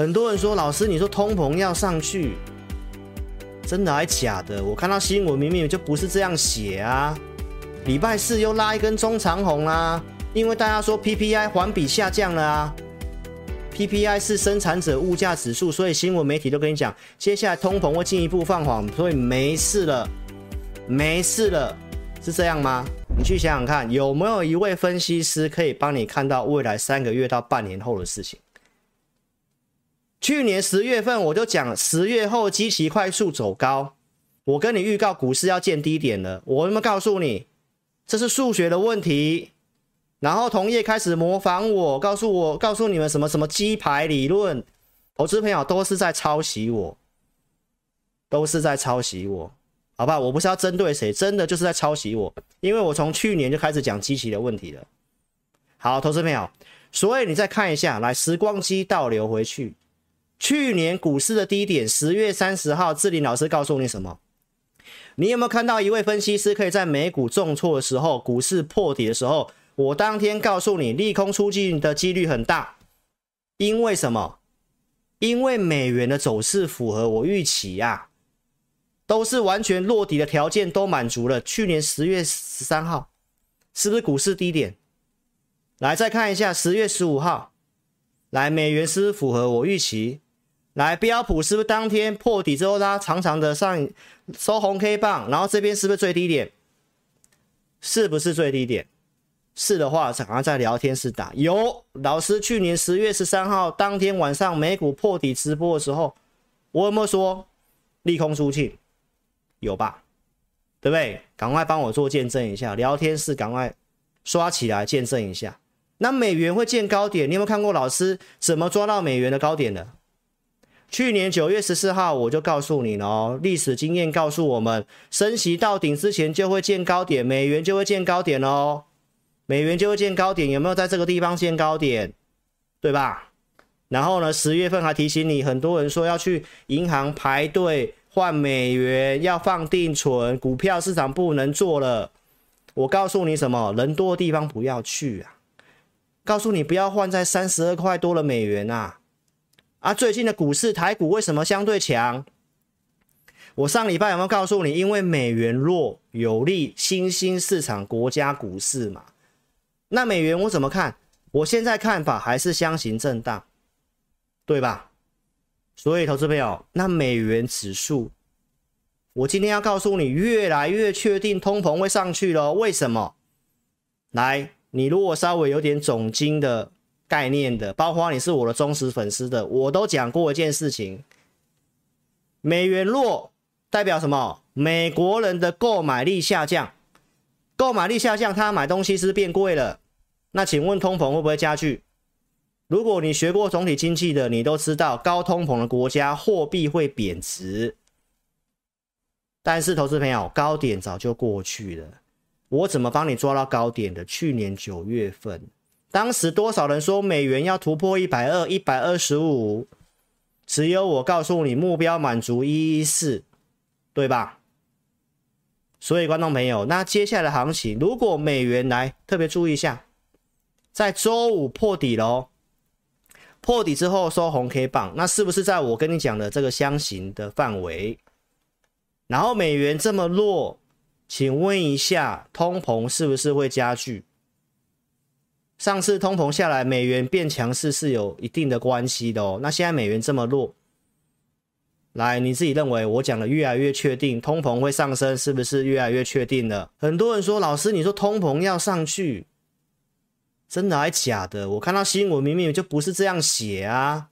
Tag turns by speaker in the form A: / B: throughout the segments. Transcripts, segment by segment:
A: 很多人说，老师，你说通膨要上去，真的还假的？我看到新闻明明就不是这样写啊。礼拜四又拉一根中长红啊，因为大家说 PPI 环比下降了啊。PPI 是生产者物价指数，所以新闻媒体都跟你讲，接下来通膨会进一步放缓，所以没事了，没事了，是这样吗？你去想想看，有没有一位分析师可以帮你看到未来三个月到半年后的事情？去年十月份我就讲，十月后基期快速走高，我跟你预告股市要见低点了，我有没有告诉你？这是数学的问题，然后同业开始模仿我，告诉我，告诉你们什么什么鸡排理论，投资朋友都是在抄袭我，都是在抄袭我，好不好？我不是要针对谁，真的就是在抄袭我，因为我从去年就开始讲基期的问题了。好，投资朋友，所以你再看一下，来时光机倒流回去，去年股市的低点，十月三十号，志林老师告诉你什么？你有没有看到一位分析师可以在美股重挫的时候，股市破底的时候，我当天告诉你利空出尽的几率很大，因为什么？因为美元的走势符合我预期呀，都是完全落底的条件都满足了。去年十月十三号是不是股市低点？来再看一下十月十五号，来美元是符合我预期？来标普是不是当天破底之后，它长长的上收红 K 棒，然后这边是不是最低点？是不是最低点？是的话，赶快在聊天室打。有老师去年十月十三号当天晚上美股破底直播的时候，我有没有说利空出尽？有吧？对不对？赶快帮我做见证一下，聊天室赶快刷起来见证一下。那美元会见高点，你有没有看过老师怎么抓到美元的高点的？去年九月十四号，我就告诉你了哦，历史经验告诉我们，升息到顶之前就会见高点，美元就会见高点哦，美元就会见高点，有没有在这个地方见高点？对吧？然后呢，十月份还提醒你，很多人说要去银行排队换美元，要放定存，股票市场不能做了。我告诉你什么？人多的地方不要去啊！告诉你不要换在三十二块多的美元啊！啊，最近的股市台股为什么相对强？我上礼拜有没有告诉你？因为美元弱有利新兴市场国家股市嘛。那美元我怎么看？我现在看法还是箱型震荡，对吧？所以投资朋友，那美元指数，我今天要告诉你，越来越确定通膨会上去了。为什么？来，你如果稍微有点总经的。概念的，包括你是我的忠实粉丝的，我都讲过一件事情：美元弱代表什么？美国人的购买力下降，购买力下降，他买东西是变贵了。那请问通膨会不会加剧？如果你学过总体经济的，你都知道高通膨的国家货币会贬值。但是投资朋友，高点早就过去了，我怎么帮你抓到高点的？去年九月份。当时多少人说美元要突破一百二、一百二十五？只有我告诉你，目标满足一一四，对吧？所以观众朋友，那接下来的行情，如果美元来特别注意一下，在周五破底喽，破底之后收红 K 棒，那是不是在我跟你讲的这个箱型的范围？然后美元这么弱，请问一下，通膨是不是会加剧？上次通膨下来，美元变强势是有一定的关系的哦。那现在美元这么弱，来，你自己认为我讲的越来越确定，通膨会上升，是不是越来越确定了？很多人说，老师，你说通膨要上去，真的还假的？我看到新闻明明就不是这样写啊。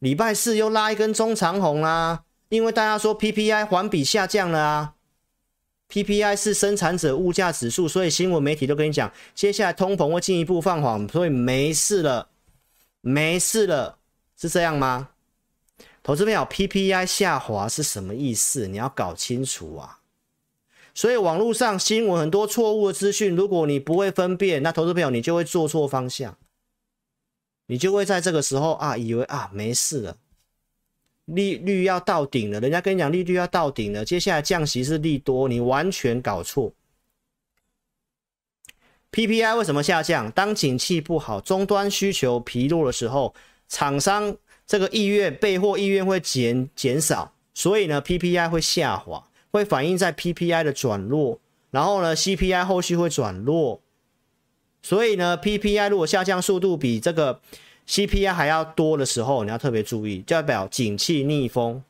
A: 礼拜四又拉一根中长红啊，因为大家说 PPI 环比下降了啊。PPI 是生产者物价指数，所以新闻媒体都跟你讲，接下来通膨会进一步放缓，所以没事了，没事了，是这样吗？投资朋友，PPI 下滑是什么意思？你要搞清楚啊！所以网络上新闻很多错误的资讯，如果你不会分辨，那投资朋友你就会做错方向，你就会在这个时候啊，以为啊没事了。利率要到顶了，人家跟你讲利率要到顶了，接下来降息是利多，你完全搞错。PPI 为什么下降？当景气不好、终端需求疲弱的时候，厂商这个意愿备货意愿会减减少，所以呢 PPI 会下滑，会反映在 PPI 的转弱，然后呢 CPI 后续会转弱，所以呢 PPI 如果下降速度比这个 CPI 还要多的时候，你要特别注意，就代表景气逆风，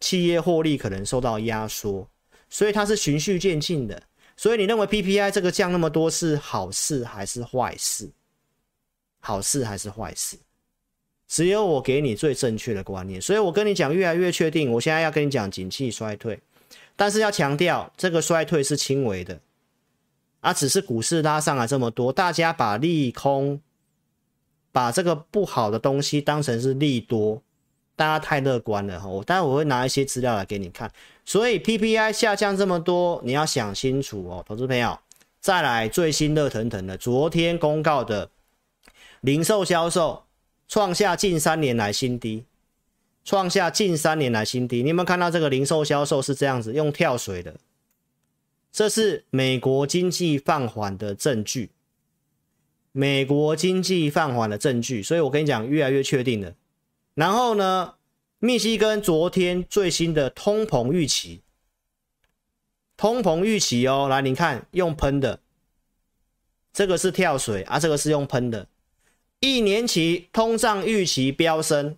A: 企业获利可能受到压缩，所以它是循序渐进的。所以你认为 PPI 这个降那么多是好事还是坏事？好事还是坏事？只有我给你最正确的观念。所以我跟你讲，越来越确定。我现在要跟你讲景气衰退，但是要强调这个衰退是轻微的，啊，只是股市拉上来这么多，大家把利空，把这个不好的东西当成是利多。大家太乐观了哈，我待会我会拿一些资料来给你看。所以 PPI 下降这么多，你要想清楚哦，投资朋友。再来最新热腾腾的，昨天公告的零售销售创下近三年来新低，创下近三年来新低。你有没有看到这个零售销售是这样子用跳水的？这是美国经济放缓的证据，美国经济放缓的证据。所以我跟你讲，越来越确定了。然后呢，密西根昨天最新的通膨预期，通膨预期哦，来你看用喷的，这个是跳水啊，这个是用喷的，一年期通胀预期飙升。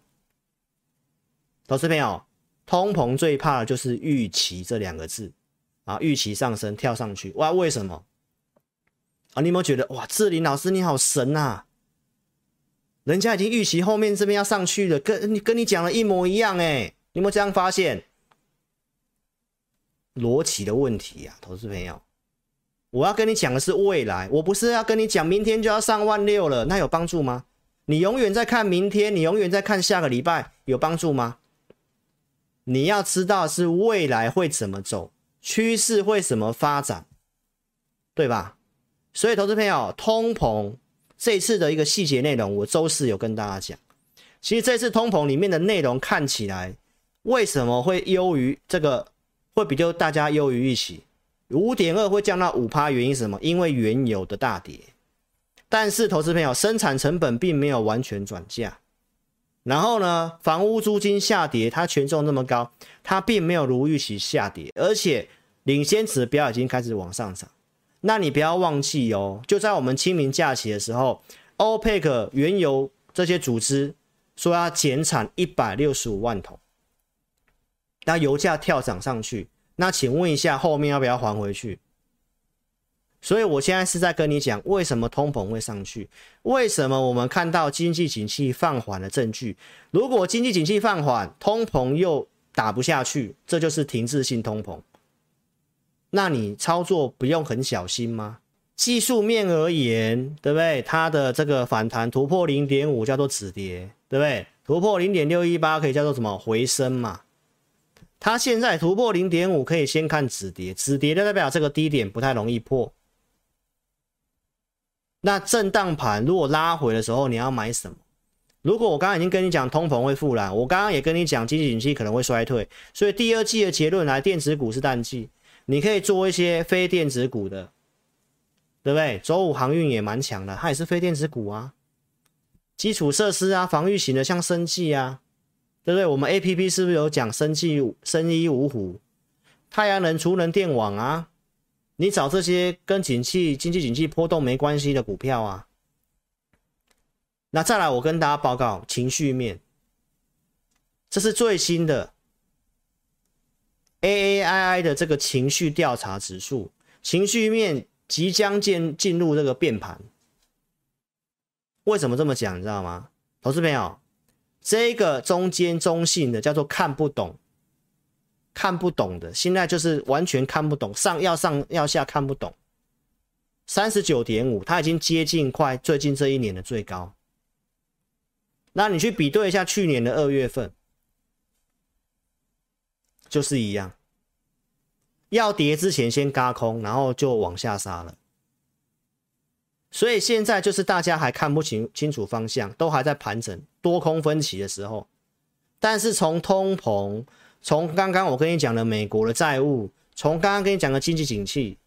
A: 投资朋友，通膨最怕的就是预期这两个字啊，预期上升跳上去哇，为什么？啊，你有没有觉得哇，志林老师你好神啊？人家已经预期后面这边要上去了，跟跟你讲的一模一样哎，你有没有这样发现？逻辑的问题啊，投资朋友，我要跟你讲的是未来，我不是要跟你讲明天就要上万六了，那有帮助吗？你永远在看明天，你永远在看下个礼拜，有帮助吗？你要知道是未来会怎么走，趋势会怎么发展，对吧？所以，投资朋友，通膨。这次的一个细节内容，我周四有跟大家讲。其实这次通膨里面的内容看起来，为什么会优于这个，会比较大家优于预期？五点二会降到五趴，原因是什么？因为原油的大跌。但是投资朋友，生产成本并没有完全转嫁。然后呢，房屋租金下跌，它权重那么高，它并没有如预期下跌，而且领先指标已经开始往上涨。那你不要忘记哦，就在我们清明假期的时候，OPEC 原油这些组织说要减产一百六十五万桶，那油价跳涨上去，那请问一下后面要不要还回去？所以我现在是在跟你讲，为什么通膨会上去？为什么我们看到经济景气放缓的证据？如果经济景气放缓，通膨又打不下去，这就是停滞性通膨。那你操作不用很小心吗？技术面而言，对不对？它的这个反弹突破零点五叫做止跌，对不对？突破零点六一八可以叫做什么回升嘛？它现在突破零点五可以先看止跌，止跌就代表这个低点不太容易破。那震荡盘如果拉回的时候，你要买什么？如果我刚刚已经跟你讲通膨会复燃，我刚刚也跟你讲经济景气可能会衰退，所以第二季的结论来，电子股是淡季。你可以做一些非电子股的，对不对？周五航运也蛮强的，它也是非电子股啊。基础设施啊，防御型的像生技啊，对不对？我们 APP 是不是有讲生技、生医五虎、太阳能、储能、电网啊？你找这些跟景气、经济景气波动没关系的股票啊。那再来，我跟大家报告情绪面，这是最新的。AAII 的这个情绪调查指数，情绪面即将进进入这个变盘。为什么这么讲？你知道吗？投资朋友，这个中间中性的叫做看不懂，看不懂的，现在就是完全看不懂，上要上要下看不懂。三十九点五，它已经接近快最近这一年的最高。那你去比对一下去年的二月份。就是一样，要跌之前先嘎空，然后就往下杀了。所以现在就是大家还看不清清楚方向，都还在盘整多空分歧的时候。但是从通膨，从刚刚我跟你讲的美国的债务，从刚刚跟你讲的经济景气，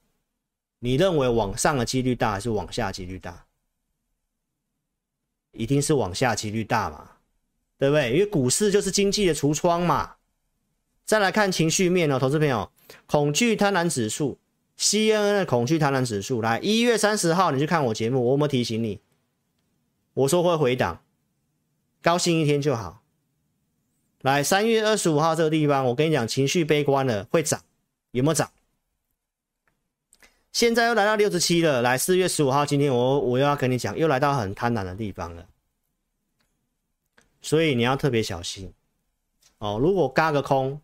A: 你认为往上的几率大还是往下几率大？一定是往下几率大嘛。对不对？因为股市就是经济的橱窗嘛。再来看情绪面哦，投资朋友，恐惧贪婪指数，CNN 的恐惧贪婪指数，来一月三十号你去看我节目，我有没有提醒你？我说会回档，高兴一天就好。来三月二十五号这个地方，我跟你讲，情绪悲观了，会涨，有没有涨？现在又来到六十七了。来四月十五号，今天我我又要跟你讲，又来到很贪婪的地方了，所以你要特别小心哦。如果嘎个空。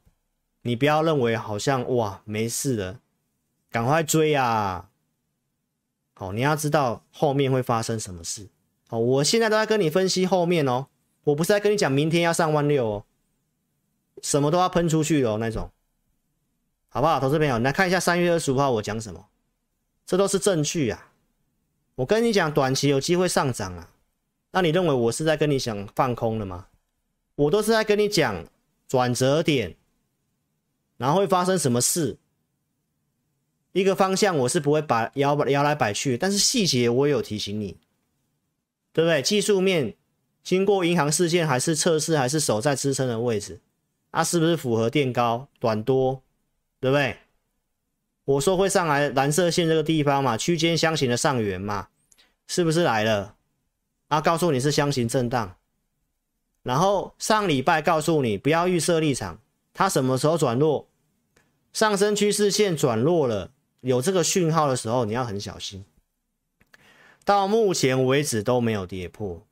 A: 你不要认为好像哇没事了，赶快追啊！好，你要知道后面会发生什么事。好，我现在都在跟你分析后面哦，我不是在跟你讲明天要上万六哦，什么都要喷出去哦那种，好不好？投资朋友，你来看一下三月二十五号我讲什么，这都是证据啊！我跟你讲短期有机会上涨啊，那你认为我是在跟你讲放空了吗？我都是在跟你讲转折点。然后会发生什么事？一个方向我是不会摆摇摇来摆去，但是细节我有提醒你，对不对？技术面经过银行事件还是测试还是守在支撑的位置，啊、是不是符合垫高短多？对不对？我说会上来蓝色线这个地方嘛，区间箱型的上缘嘛，是不是来了？啊，告诉你是箱型震荡，然后上礼拜告诉你不要预设立场，它什么时候转弱？上升趋势线转弱了，有这个讯号的时候，你要很小心。到目前为止都没有跌破，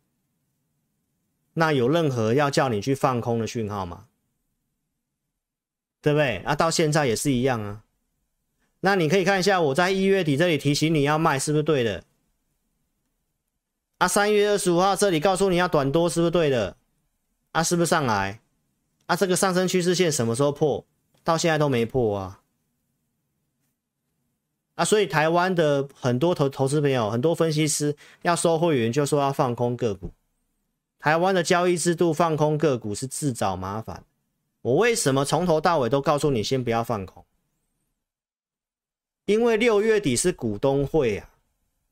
A: 那有任何要叫你去放空的讯号吗？对不对？啊，到现在也是一样啊。那你可以看一下，我在一月底这里提醒你要卖，是不是对的？啊，三月二十五号这里告诉你要短多，是不是对的？啊，是不是上来？啊，这个上升趋势线什么时候破？到现在都没破啊！啊，所以台湾的很多投投资朋友、很多分析师要收会员，就说要放空个股。台湾的交易制度放空个股是自找麻烦。我为什么从头到尾都告诉你先不要放空？因为六月底是股东会啊，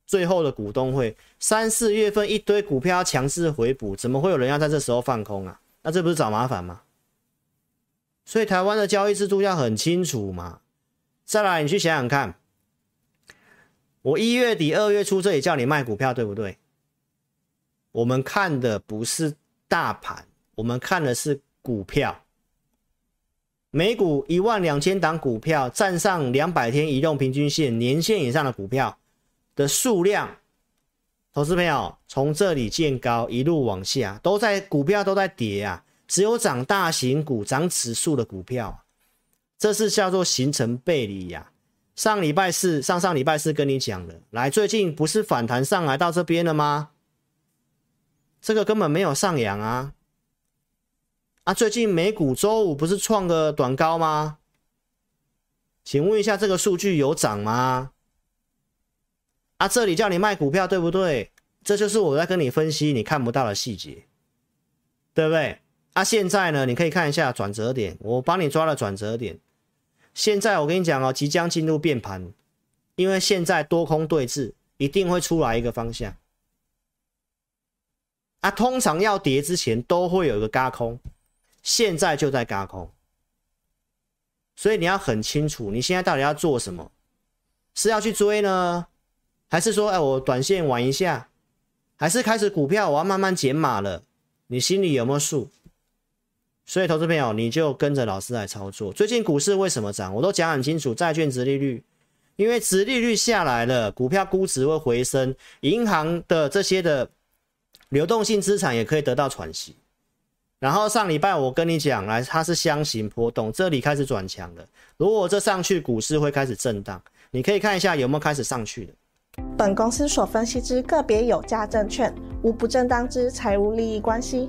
A: 最后的股东会，三四月份一堆股票要强势回补，怎么会有人要在这时候放空啊？那这不是找麻烦吗？所以台湾的交易制度要很清楚嘛。再来，你去想想看，我一月底、二月初这里叫你卖股票，对不对？我们看的不是大盘，我们看的是股票。美股一万两千档股票，站上两百天移动平均线、年线以上的股票的数量，投资朋友从这里见高一路往下，都在股票都在跌啊。只有涨大型股、涨指数的股票，这是叫做形成背离呀。上礼拜四、上上礼拜四跟你讲的，来，最近不是反弹上来到这边了吗？这个根本没有上扬啊！啊，最近美股周五不是创个短高吗？请问一下，这个数据有涨吗？啊，这里叫你卖股票，对不对？这就是我在跟你分析你看不到的细节，对不对？那、啊、现在呢？你可以看一下转折点，我帮你抓了转折点。现在我跟你讲哦，即将进入变盘，因为现在多空对峙，一定会出来一个方向。啊，通常要跌之前都会有一个轧空，现在就在轧空，所以你要很清楚，你现在到底要做什么？是要去追呢，还是说，哎，我短线玩一下，还是开始股票我要慢慢减码了？你心里有没有数？所以，投资朋友，你就跟着老师来操作。最近股市为什么涨？我都讲很清楚。债券殖利率，因为殖利率下来了，股票估值会回升，银行的这些的流动性资产也可以得到喘息。然后上礼拜我跟你讲，来，它是箱型波动，这里开始转强了。如果这上去，股市会开始震荡。你可以看一下有没有开始上去的。
B: 本公司所分析之个别有价证券，无不正当之财务利益关系。